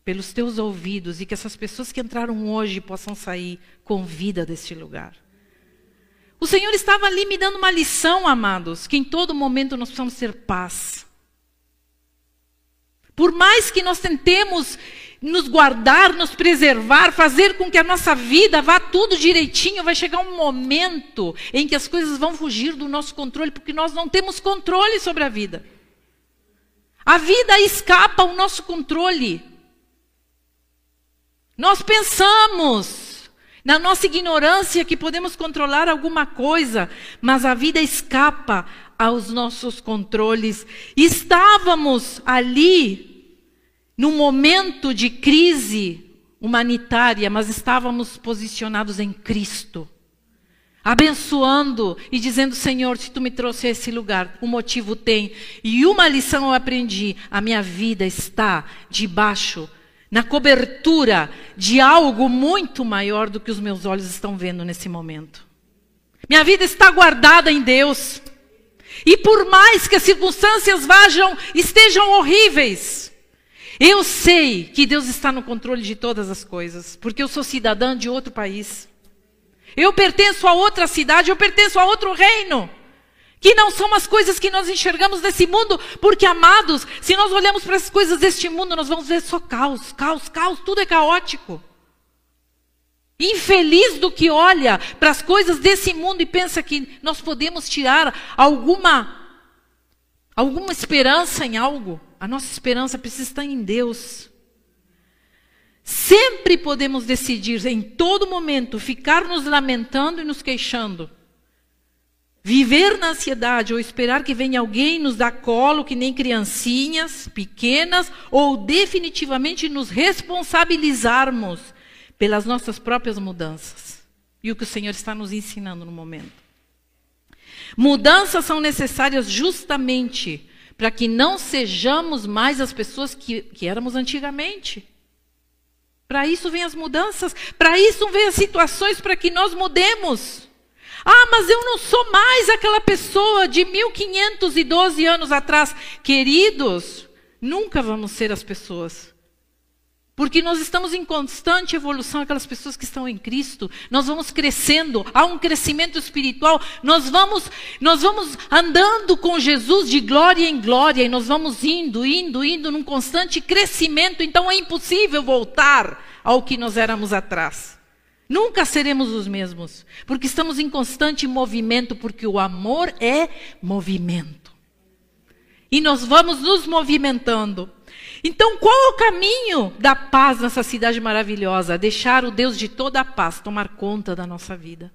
pelos teus ouvidos e que essas pessoas que entraram hoje possam sair com vida deste lugar. O Senhor estava ali me dando uma lição, amados, que em todo momento nós precisamos ter paz. Por mais que nós tentemos nos guardar, nos preservar, fazer com que a nossa vida vá tudo direitinho, vai chegar um momento em que as coisas vão fugir do nosso controle, porque nós não temos controle sobre a vida. A vida escapa ao nosso controle. Nós pensamos, na nossa ignorância, que podemos controlar alguma coisa, mas a vida escapa aos nossos controles. Estávamos ali num momento de crise humanitária, mas estávamos posicionados em Cristo. Abençoando e dizendo, Senhor, se tu me trouxe a esse lugar, o motivo tem. E uma lição eu aprendi: a minha vida está debaixo, na cobertura de algo muito maior do que os meus olhos estão vendo nesse momento. Minha vida está guardada em Deus. E por mais que as circunstâncias vajam, estejam horríveis, eu sei que Deus está no controle de todas as coisas, porque eu sou cidadã de outro país. Eu pertenço a outra cidade, eu pertenço a outro reino. Que não são as coisas que nós enxergamos nesse mundo, porque, amados, se nós olhamos para as coisas deste mundo, nós vamos ver só caos, caos, caos, tudo é caótico. Infeliz do que olha para as coisas desse mundo e pensa que nós podemos tirar alguma alguma esperança em algo. A nossa esperança precisa estar em Deus. Sempre podemos decidir em todo momento ficar nos lamentando e nos queixando. Viver na ansiedade ou esperar que venha alguém nos dar colo, que nem criancinhas pequenas, ou definitivamente nos responsabilizarmos pelas nossas próprias mudanças. E o que o Senhor está nos ensinando no momento. Mudanças são necessárias justamente para que não sejamos mais as pessoas que, que éramos antigamente. Para isso vêm as mudanças, para isso vêm as situações para que nós mudemos. Ah, mas eu não sou mais aquela pessoa de 1512 anos atrás. Queridos, nunca vamos ser as pessoas. Porque nós estamos em constante evolução, aquelas pessoas que estão em Cristo, nós vamos crescendo, há um crescimento espiritual, nós vamos, nós vamos andando com Jesus de glória em glória, e nós vamos indo, indo, indo num constante crescimento, então é impossível voltar ao que nós éramos atrás. Nunca seremos os mesmos, porque estamos em constante movimento, porque o amor é movimento. E nós vamos nos movimentando. Então, qual é o caminho da paz nessa cidade maravilhosa? Deixar o Deus de toda a paz tomar conta da nossa vida.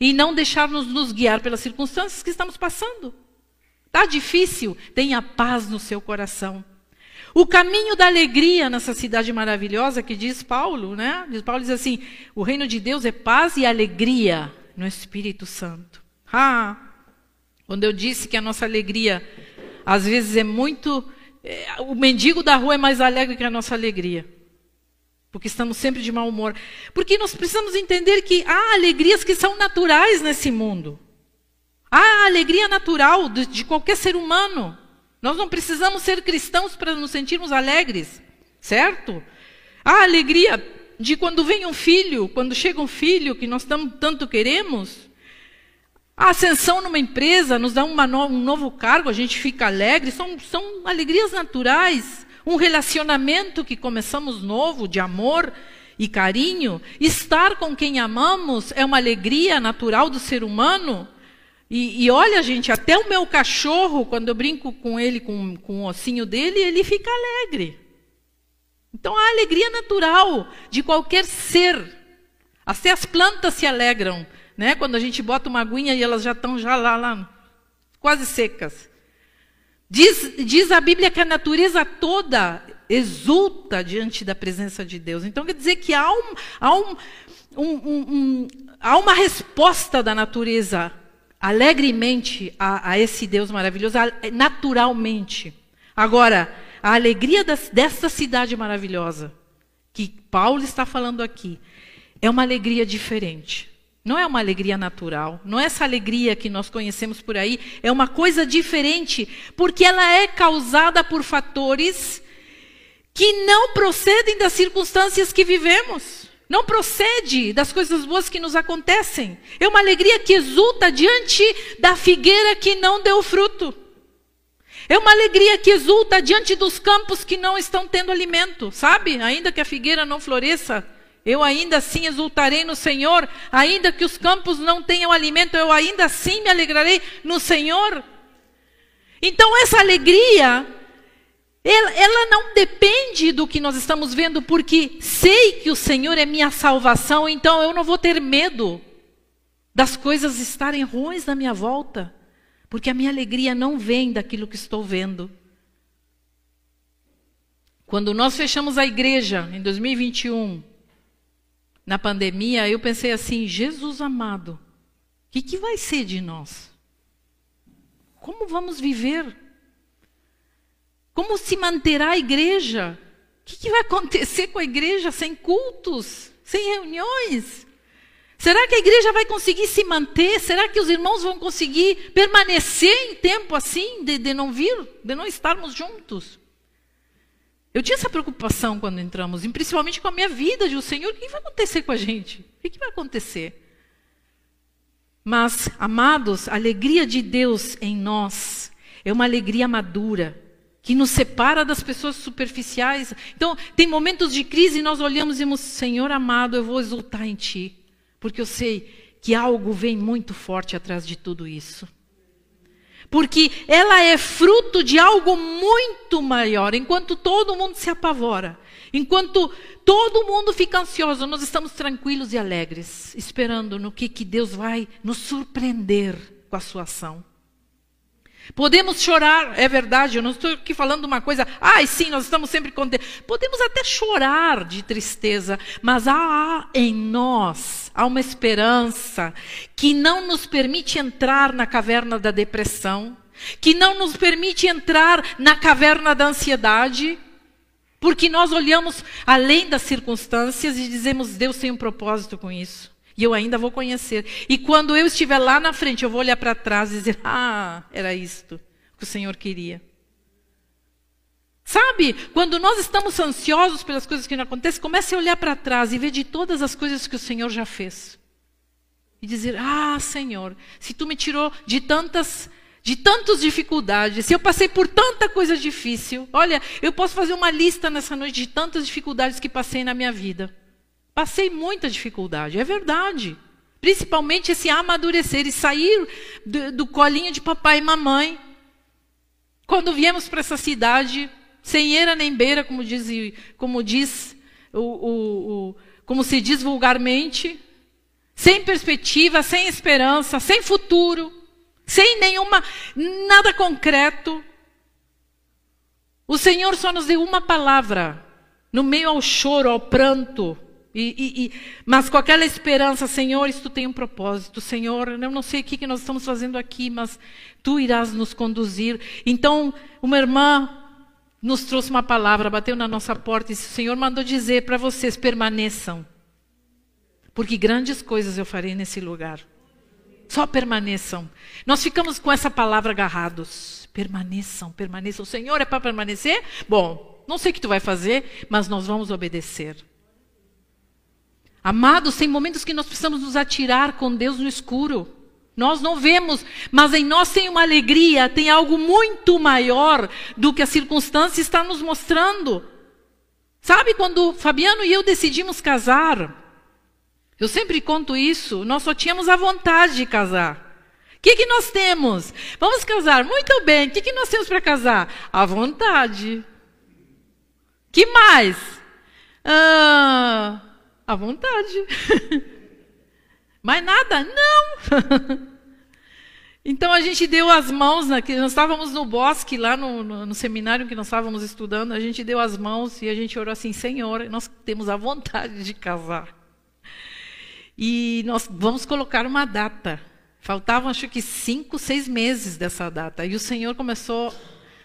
E não deixar-nos nos guiar pelas circunstâncias que estamos passando. Está difícil? Tenha paz no seu coração. O caminho da alegria nessa cidade maravilhosa que diz Paulo, né? Paulo diz assim: o reino de Deus é paz e alegria no Espírito Santo. Ah, quando eu disse que a nossa alegria às vezes é muito é, o mendigo da rua é mais alegre que a nossa alegria. Porque estamos sempre de mau humor. Porque nós precisamos entender que há alegrias que são naturais nesse mundo. Há alegria natural de, de qualquer ser humano. Nós não precisamos ser cristãos para nos sentirmos alegres, certo? Há alegria de quando vem um filho, quando chega um filho que nós tanto queremos. A ascensão numa empresa nos dá no, um novo cargo, a gente fica alegre, são, são alegrias naturais. Um relacionamento que começamos novo, de amor e carinho. Estar com quem amamos é uma alegria natural do ser humano. E, e, olha, gente, até o meu cachorro, quando eu brinco com ele, com, com o ossinho dele, ele fica alegre. Então a alegria natural de qualquer ser. Até as plantas se alegram né? Quando a gente bota uma aguinha e elas já estão já lá, lá quase secas. Diz, diz a Bíblia que a natureza toda exulta diante da presença de Deus. Então quer dizer que há, um, há, um, um, há uma resposta da natureza alegremente a, a, esse Deus maravilhoso, naturalmente. Agora, a alegria das, dessa cidade maravilhosa, que Paulo está falando aqui, é uma alegria diferente. Não é uma alegria natural, não é essa alegria que nós conhecemos por aí, é uma coisa diferente, porque ela é causada por fatores que não procedem das circunstâncias que vivemos, não procede das coisas boas que nos acontecem. É uma alegria que exulta diante da figueira que não deu fruto. É uma alegria que exulta diante dos campos que não estão tendo alimento, sabe? Ainda que a figueira não floresça, eu ainda assim exultarei no Senhor, ainda que os campos não tenham alimento, eu ainda assim me alegrarei no Senhor. Então, essa alegria, ela, ela, não depende do que nós estamos vendo, porque sei que o Senhor é minha salvação, então eu não vou ter medo das coisas estarem ruins na minha volta, porque a minha alegria não vem daquilo que estou vendo. Quando nós fechamos a igreja em 2021, na pandemia, eu pensei assim: Jesus amado, o que, que vai ser de nós? Como vamos viver? Como se manterá a igreja? O que, que vai acontecer com a igreja sem cultos, sem reuniões? Será que a igreja vai conseguir se manter? Será que os irmãos vão conseguir permanecer em tempo assim, de, de não vir, de não estarmos juntos? Eu tinha essa preocupação quando entramos, principalmente com a minha vida, de o Senhor, o que vai acontecer com a gente? O que vai acontecer? Mas, amados, a alegria de Deus em nós é uma alegria madura, que nos separa das pessoas superficiais. Então, tem momentos de crise e nós olhamos e dizemos: Senhor amado, eu vou exultar em Ti, porque eu sei que algo vem muito forte atrás de tudo isso porque ela é fruto de algo muito maior. Enquanto todo mundo se apavora, enquanto todo mundo fica ansioso, nós estamos tranquilos e alegres, esperando no que, que Deus vai nos surpreender com a sua ação. Podemos chorar, é verdade, eu não estou aqui falando uma coisa, ai sim, nós estamos sempre contentes. Podemos até chorar de tristeza, mas há em nós, há uma esperança que não nos permite entrar na caverna da depressão, que não nos permite entrar na caverna da ansiedade, porque nós olhamos além das circunstâncias e dizemos, Deus tem um propósito com isso. E eu ainda vou conhecer. E quando eu estiver lá na frente, eu vou olhar para trás e dizer: Ah, era isto que o Senhor queria. Sabe, quando nós estamos ansiosos pelas coisas que não acontecem, comece a olhar para trás e ver de todas as coisas que o Senhor já fez. E dizer: Ah, Senhor, se tu me tirou de tantas de tantas dificuldades, se eu passei por tanta coisa difícil, olha, eu posso fazer uma lista nessa noite de tantas dificuldades que passei na minha vida. Passei muita dificuldade, é verdade. Principalmente esse amadurecer e sair do, do colinho de papai e mamãe. Quando viemos para essa cidade, sem eira nem beira, como diz, como diz o, o, o, como se diz vulgarmente, sem perspectiva, sem esperança, sem futuro, sem nenhuma nada concreto. O Senhor só nos deu uma palavra no meio ao choro, ao pranto, e, e, e, mas com aquela esperança, Senhor, isto tem um propósito. Senhor, eu não sei o que, que nós estamos fazendo aqui, mas Tu irás nos conduzir. Então, uma irmã nos trouxe uma palavra, bateu na nossa porta e disse: O Senhor mandou dizer para vocês: permaneçam. Porque grandes coisas eu farei nesse lugar. Só permaneçam. Nós ficamos com essa palavra agarrados. Permaneçam, permaneçam. O Senhor é para permanecer? Bom, não sei o que tu vai fazer, mas nós vamos obedecer. Amados, tem momentos que nós precisamos nos atirar com Deus no escuro. Nós não vemos, mas em nós tem uma alegria, tem algo muito maior do que a circunstância está nos mostrando. Sabe quando Fabiano e eu decidimos casar? Eu sempre conto isso, nós só tínhamos a vontade de casar. O que, que nós temos? Vamos casar, muito bem. O que, que nós temos para casar? A vontade. Que mais? Ah, à vontade. *laughs* Mas nada, não. *laughs* então a gente deu as mãos, nós estávamos no bosque, lá no, no, no, seminário que nós estávamos estudando, a gente deu as mãos e a gente orou assim, Senhor, nós temos a vontade de casar. E nós vamos colocar uma data. Faltavam acho que cinco, seis meses dessa data. E o Senhor começou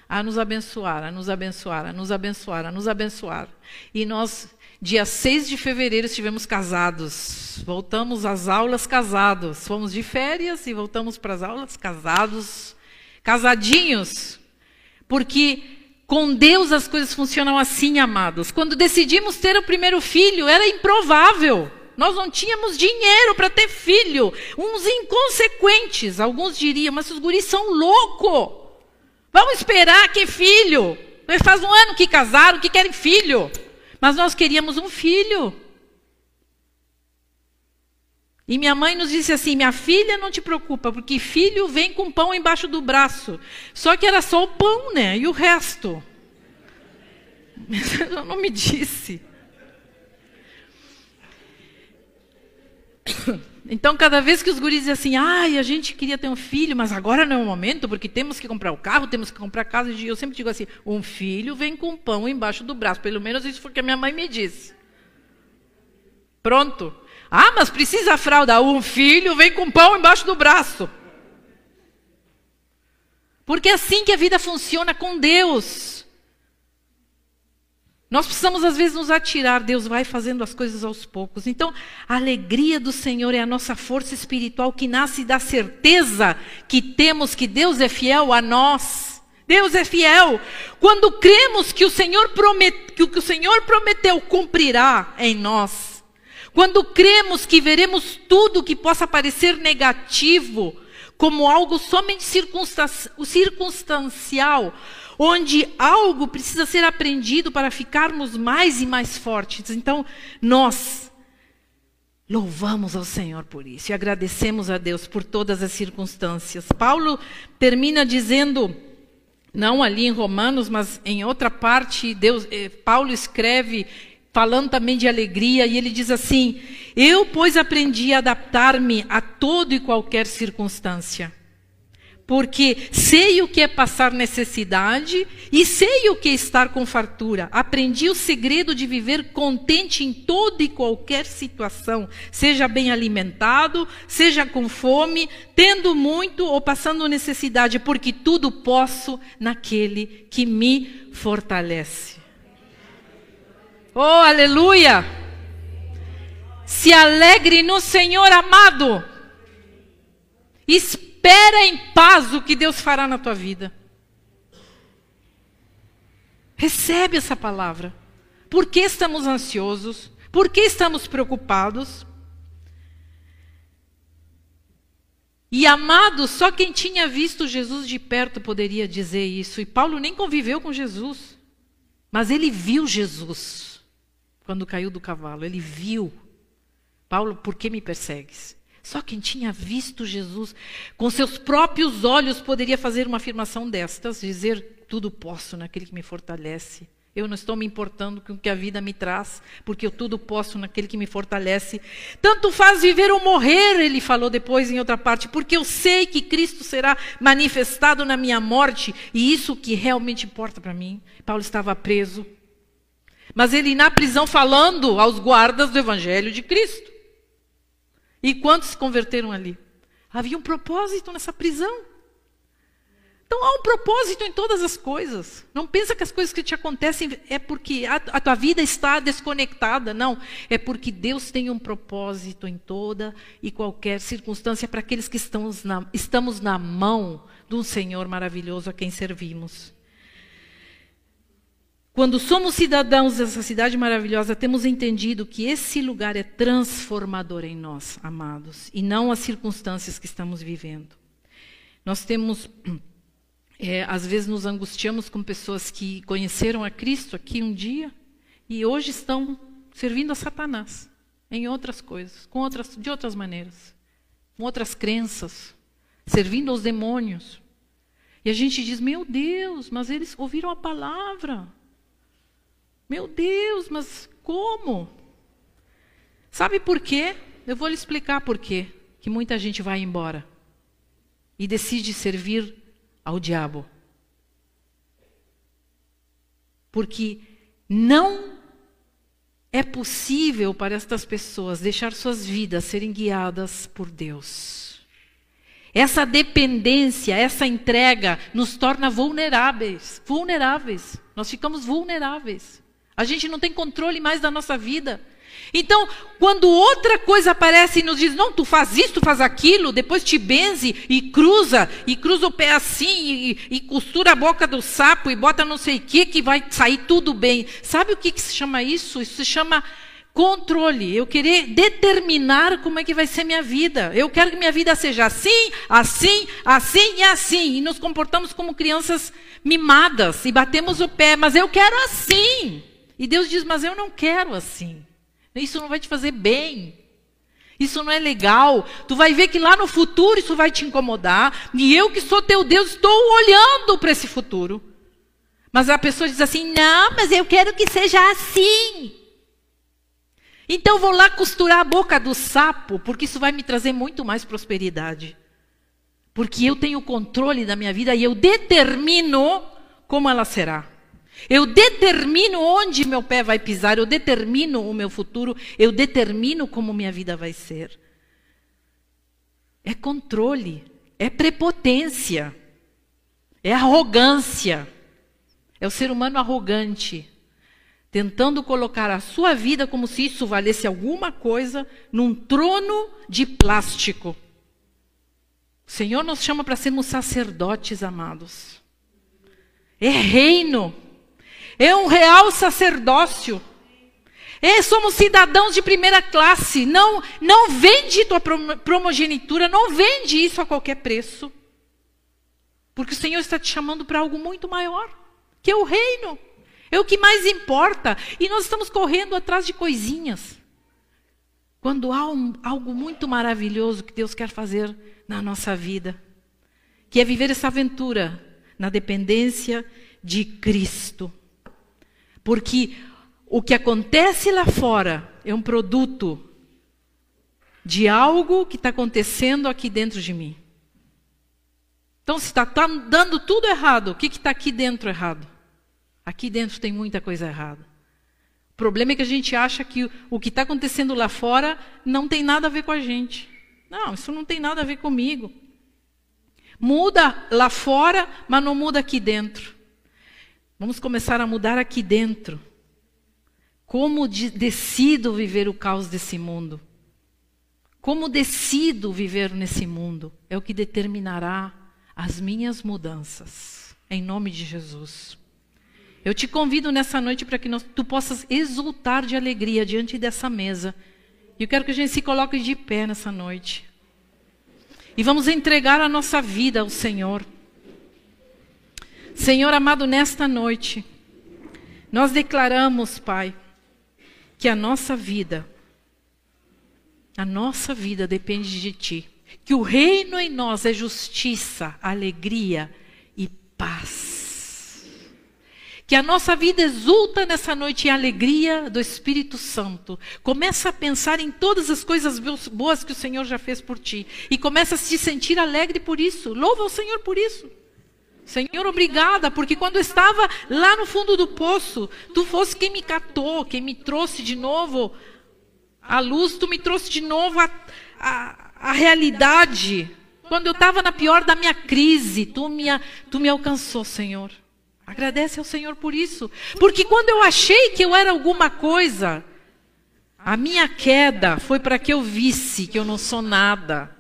a nos abençoar, a nos abençoar, a nos abençoar, a nos abençoar. E nós dia 6 de fevereiro, estivemos casados. Voltamos às aulas casados. Fomos de férias e voltamos para as aulas casados. Casadinhos. Porque com Deus as coisas funcionam assim, amados. Quando decidimos ter o primeiro filho, era improvável. Nós não tínhamos dinheiro para ter filho. Uns inconsequentes. Alguns diriam, mas os guris são loucos. Vamos esperar que filho? Faz um ano que casaram, que querem filho. Mas nós queríamos um filho. E minha mãe nos disse assim: minha filha, não te preocupa, porque filho vem com pão embaixo do braço. Só que era só o pão, né? E o resto? *laughs* Ela não me disse. *coughs* Então, cada vez que os guris diziam assim, ai, a gente queria ter um filho, mas agora não é o momento, porque temos que comprar o carro, temos que comprar a casa. Eu sempre digo assim, um filho vem com pão embaixo do braço. Pelo menos isso foi o que a minha mãe me disse. Pronto. Ah, mas precisa fralda. Um filho vem com pão embaixo do braço. Porque é assim que a vida funciona com Deus. Nós precisamos, às vezes, nos atirar, Deus vai fazendo as coisas aos poucos. Então, a alegria do Senhor é a nossa força espiritual que nasce da certeza que temos que Deus é fiel a nós. Deus é fiel. Quando cremos que o Senhor, promet, que o, que o Senhor prometeu cumprirá em nós. Quando cremos que veremos tudo que possa parecer negativo como algo somente circunstancial, onde algo precisa ser aprendido para ficarmos mais e mais fortes. Então, nós louvamos ao Senhor por isso e agradecemos a Deus por todas as circunstâncias. Paulo termina dizendo, não ali em Romanos, mas em outra parte, Deus, eh, Paulo escreve falando também de alegria, e ele diz assim: Eu, pois, aprendi a adaptar-me a toda e qualquer circunstância porque sei o que é passar necessidade e sei o que é estar com fartura. Aprendi o segredo de viver contente em toda e qualquer situação, seja bem alimentado, seja com fome, tendo muito ou passando necessidade, porque tudo posso naquele que me fortalece. Oh, aleluia! Se alegre no Senhor amado. Espírito Espera em paz o que Deus fará na tua vida. Recebe essa palavra. Por que estamos ansiosos? Por que estamos preocupados? E amado, só quem tinha visto Jesus de perto poderia dizer isso. E Paulo nem conviveu com Jesus. Mas ele viu Jesus quando caiu do cavalo. Ele viu. Paulo, por que me persegues? Só quem tinha visto Jesus com seus próprios olhos poderia fazer uma afirmação destas, dizer: Tudo posso naquele que me fortalece. Eu não estou me importando com o que a vida me traz, porque eu tudo posso naquele que me fortalece. Tanto faz viver ou morrer, ele falou depois em outra parte, porque eu sei que Cristo será manifestado na minha morte, e isso que realmente importa para mim. Paulo estava preso, mas ele na prisão falando aos guardas do evangelho de Cristo. E quantos se converteram ali? Havia um propósito nessa prisão. Então há um propósito em todas as coisas. Não pensa que as coisas que te acontecem é porque a, a, tua vida está desconectada. Não. É porque Deus tem um propósito em toda e qualquer circunstância para aqueles que estamos na, estamos na mão de um Senhor maravilhoso a quem servimos. Quando somos cidadãos dessa cidade maravilhosa, temos entendido que esse lugar é transformador em nós, amados, e não as circunstâncias que estamos vivendo. Nós temos, é, *clears throat* às vezes, nos angustiamos com pessoas que conheceram a Cristo aqui um dia e hoje estão servindo a Satanás em outras coisas, com outras, de outras maneiras, com outras crenças, servindo aos demônios. E a gente diz: meu Deus, mas eles ouviram a palavra. Meu Deus, mas como? Sabe por quê? Eu vou lhe explicar por quê que muita gente vai embora e decide servir ao diabo. Porque não é possível para estas pessoas deixar suas vidas serem guiadas por Deus. Essa dependência, essa entrega nos torna vulneráveis, vulneráveis. Nós ficamos vulneráveis A gente não tem controle mais da nossa vida. Então, quando outra coisa aparece e nos diz, não, tu faz isso, tu faz aquilo, depois te benze e cruza, e cruza o pé assim, e, e costura a boca do sapo, e bota não sei o que, que vai sair tudo bem. Sabe o que, que se chama isso? Isso se chama controle. Eu querer determinar como é que vai ser minha vida. Eu quero que minha vida seja assim, assim, assim e assim. E nos comportamos como crianças mimadas e batemos o pé, mas eu quero assim. E Deus diz, mas eu não quero assim. Isso não vai te fazer bem. Isso não é legal. Tu vai ver que lá no futuro isso vai te incomodar. E eu que sou teu Deus estou olhando para esse futuro. Mas a pessoa diz assim: "Não, mas eu quero que seja assim". Então vou lá costurar a boca do sapo, porque isso vai me trazer muito mais prosperidade. Porque eu tenho controle da minha vida e eu determino como ela será. Eu determino onde meu pé vai pisar, eu determino o meu futuro, eu determino como minha vida vai ser. É controle, é prepotência, é arrogância. É o ser humano arrogante, tentando colocar a sua vida como se isso valesse alguma coisa num trono de plástico. O Senhor nos chama para sermos sacerdotes amados. É reino. É um real sacerdócio. É, somos cidadãos de primeira classe. Não, não vende tua primogenitura, não vende isso a qualquer preço. Porque o Senhor está te chamando para algo muito maior, que é o reino. É o que mais importa. E nós estamos correndo atrás de coisinhas. Quando há um, algo muito maravilhoso que Deus quer fazer na nossa vida, que é viver essa aventura na dependência de Cristo. Porque o que acontece lá fora é um produto de algo que está acontecendo aqui dentro de mim. Então, se está tá dando tudo errado, o que está aqui dentro errado? Aqui dentro tem muita coisa errada. O problema é que a gente acha que o que está acontecendo lá fora não tem nada a ver com a gente. Não, isso não tem nada a ver comigo. Muda lá fora, mas não muda aqui dentro. Vamos começar a mudar aqui dentro. Como de, decido viver o caos desse mundo? Como decido viver nesse mundo? É o que determinará as minhas mudanças. Em nome de Jesus. Eu te convido nessa noite para que nós, tu possas exultar de alegria diante dessa mesa. E eu quero que a gente se coloque de pé nessa noite. E vamos entregar a nossa vida ao Senhor. Senhor amado, nesta noite, nós declaramos, Pai, que a nossa vida, a nossa vida depende de Ti. Que o reino em nós é justiça, alegria e paz. Que a nossa vida exulta nessa noite em alegria do Espírito Santo. Começa a pensar em todas as coisas boas que o Senhor já fez por ti. E começa a se sentir alegre por isso. Louva o Senhor por isso. Senhor, obrigada, porque quando eu estava lá no fundo do poço, tu fosse quem me catou, quem me trouxe de novo a luz, tu me trouxe de novo a, a, a realidade. Quando eu estava na pior da minha crise, tu me, tu me alcançou, Senhor. Agradece ao Senhor por isso. Porque quando eu achei que eu era alguma coisa, a minha queda foi para que eu visse que eu não sou nada.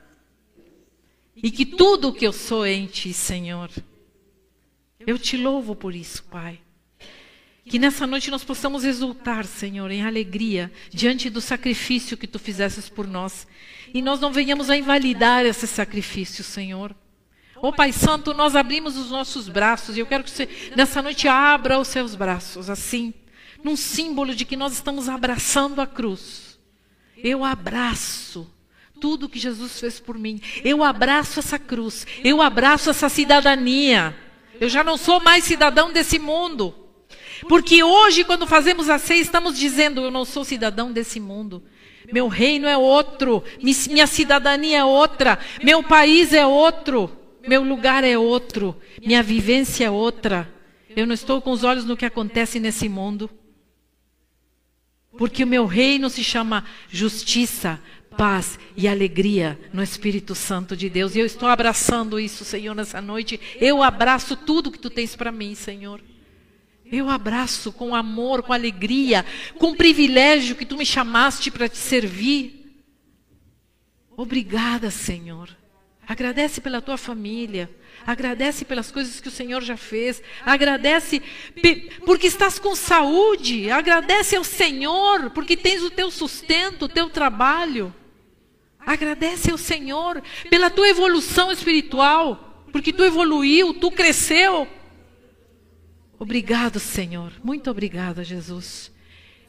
E que tudo o que eu sou é em Ti, Senhor. Eu te louvo por isso, Pai. Que nessa noite nós possamos exultar, Senhor, em alegria, diante do sacrifício que Tu fizesses por nós. E nós não venhamos a invalidar esse sacrifício, Senhor. Ô oh, Pai Santo, nós abrimos os nossos braços e eu quero que você nessa noite abra os seus braços, assim, num símbolo de que nós estamos abraçando a cruz. Eu abraço tudo que Jesus fez por mim. Eu abraço essa cruz. Eu abraço essa cidadania. Eu já não sou mais cidadão desse mundo. Porque hoje, quando fazemos a ceia, estamos dizendo: eu não sou cidadão desse mundo. Meu reino é outro, minha cidadania é outra, meu país é outro. Meu lugar é outro, minha vivência é outra. Eu não estou com os olhos no que acontece nesse mundo. Porque o meu reino se chama justiça, paz e alegria no Espírito Santo de Deus. E eu estou abraçando isso, Senhor, nessa noite. Eu abraço tudo que tu tens para mim, Senhor. Eu abraço com amor, com alegria, com privilégio que tu me chamaste para te servir. Obrigada, Senhor. Agradece pela tua família. Agradece pelas coisas que o Senhor já fez. Agradece porque estás com saúde. Agradece ao Senhor porque tens o teu sustento, o teu trabalho. Agradece ao Senhor pela tua evolução espiritual, porque tu evoluiu, tu cresceu. Obrigado, Senhor. Muito obrigada, Jesus.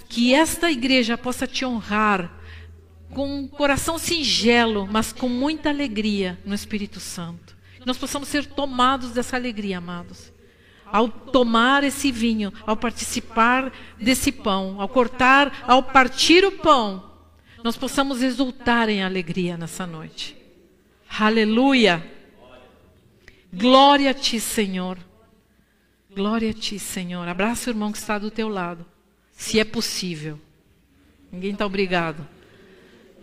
Que esta igreja possa te honrar com um coração singelo, mas com muita alegria no Espírito Santo. Que nós possamos ser tomados dessa alegria, amados. Ao tomar esse vinho, ao participar desse pão, ao cortar, ao partir o pão, nós possamos exultar em alegria nessa noite. Aleluia! Glória a Ti, Senhor. Glória a Ti, Senhor. Abraça o irmão que está do teu lado, se é possível. Ninguém está obrigado.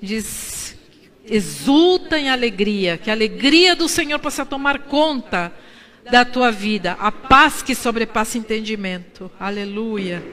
Diz, exulta em alegria, que a alegria do Senhor possa tomar conta da tua vida, a paz que sobrepassa entendimento. Aleluia.